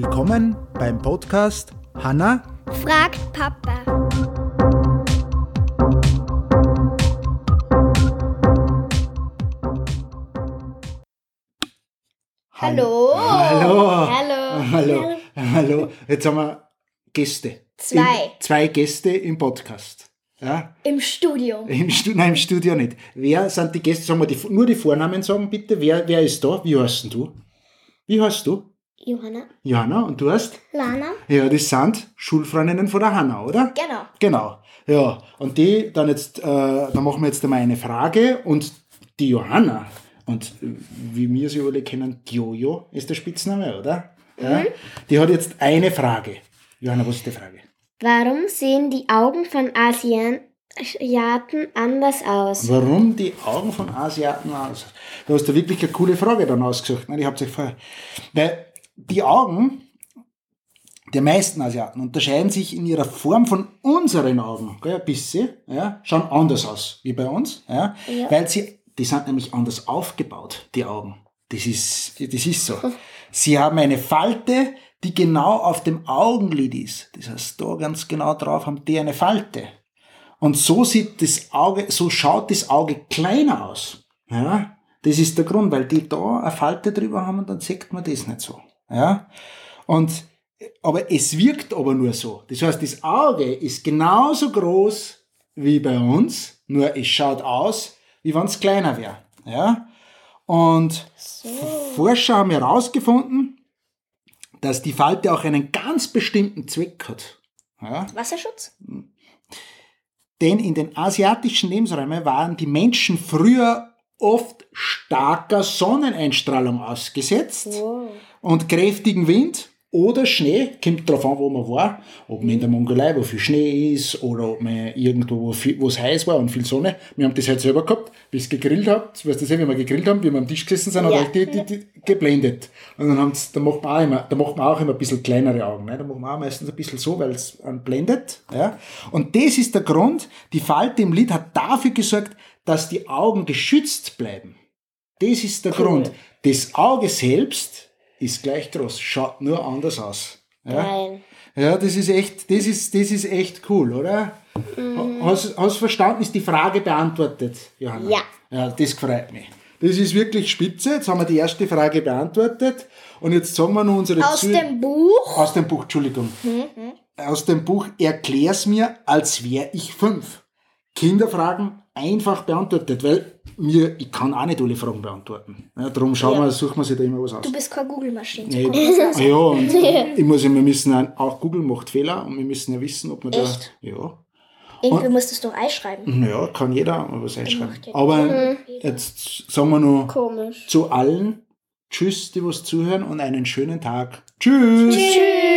Willkommen beim Podcast Hanna fragt Papa. Hallo. Hallo. Hallo. Hallo. Hallo. Jetzt haben wir Gäste. Zwei. Im, zwei Gäste im Podcast. Ja? Im Studio. Im, Stu Nein, im Studio nicht. Wer sind die Gäste? Sagen wir die, nur die Vornamen sagen bitte. Wer, wer ist da? Wie heißt denn du? Wie heißt du? Johanna. Johanna. Und du hast? Lana. Ja, das sind Schulfreundinnen von der Hanna, oder? Genau. Genau. Ja, und die dann jetzt, äh, da machen wir jetzt einmal eine Frage und die Johanna, und wie wir sie alle kennen, Jojo ist der Spitzname, oder? Ja, die hat jetzt eine Frage. Johanna, was ist die Frage? Warum sehen die Augen von Asiaten anders aus? Warum die Augen von Asiaten aus? Du hast da wirklich eine coole Frage dann ausgesucht. Ne? Ich hab's euch vorher. Weil die Augen der meisten Asiaten unterscheiden sich in ihrer Form von unseren Augen, gell, ein bisschen, ja, schauen anders aus wie bei uns, ja, Ja. weil sie, die sind nämlich anders aufgebaut, die Augen. Das ist, das ist so. Sie haben eine Falte, die genau auf dem Augenlid ist. Das heißt, da ganz genau drauf haben die eine Falte. Und so sieht das Auge, so schaut das Auge kleiner aus. Ja, das ist der Grund, weil die da eine Falte drüber haben und dann sieht man das nicht so. Ja, und, aber es wirkt aber nur so. Das heißt, das Auge ist genauso groß wie bei uns, nur es schaut aus, wie wenn es kleiner wäre. Ja, und Forscher haben herausgefunden, dass die Falte auch einen ganz bestimmten Zweck hat. Ja? Wasserschutz? Denn in den asiatischen Lebensräumen waren die Menschen früher oft starker Sonneneinstrahlung ausgesetzt Wow. und kräftigen Wind oder Schnee, kommt drauf an, wo man war, ob man in der Mongolei, wo viel Schnee ist, oder ob man irgendwo, wo es heiß war und viel Sonne. Wir haben das halt selber gehabt, bis es gegrillt habt, weißt du ja, wie wir gegrillt haben, wie wir am Tisch gesessen sind, hat Ja. euch die, die, die geblendet. Und dann haben's, da macht man auch immer, da macht man auch immer ein bisschen kleinere Augen, ne? da macht man auch meistens ein bisschen so, weil es blendet, ja. Und das ist der Grund, die Falte im Lid hat dafür gesorgt, dass die Augen geschützt bleiben. Das ist der Grund. Das Auge selbst ist gleich groß, schaut nur anders aus. Ja, Nein. ja das ist echt, das ist, das ist echt cool, oder? Hast, hast du verstanden? Ist die Frage beantwortet, Johanna? Ja. Ja, das freut mich. Das ist wirklich spitze. Jetzt haben wir die erste Frage beantwortet. Und jetzt sagen wir noch unsere Aus Zuh- dem Buch? aus dem Buch, Entschuldigung. Aus dem Buch Erklär's mir, als wäre ich fünf. Kinderfragen einfach beantwortet, weil mir, ich kann auch nicht alle Fragen beantworten. Ja, darum schauen Ja. wir, suchen wir sich da immer was aus. Du bist keine Google-Maschine. Ja, ich- ja, und ich muss ja, wir müssen auch, auch Google macht Fehler und wir müssen ja wissen, ob man Echt? da, ja, Irgendwie musst du es doch einschreiben. naja, kann jeder was einschreiben. Ja Aber jetzt sagen wir noch Komisch. zu allen Tschüss, die was zuhören und einen schönen Tag. Tschüss. Tschüss.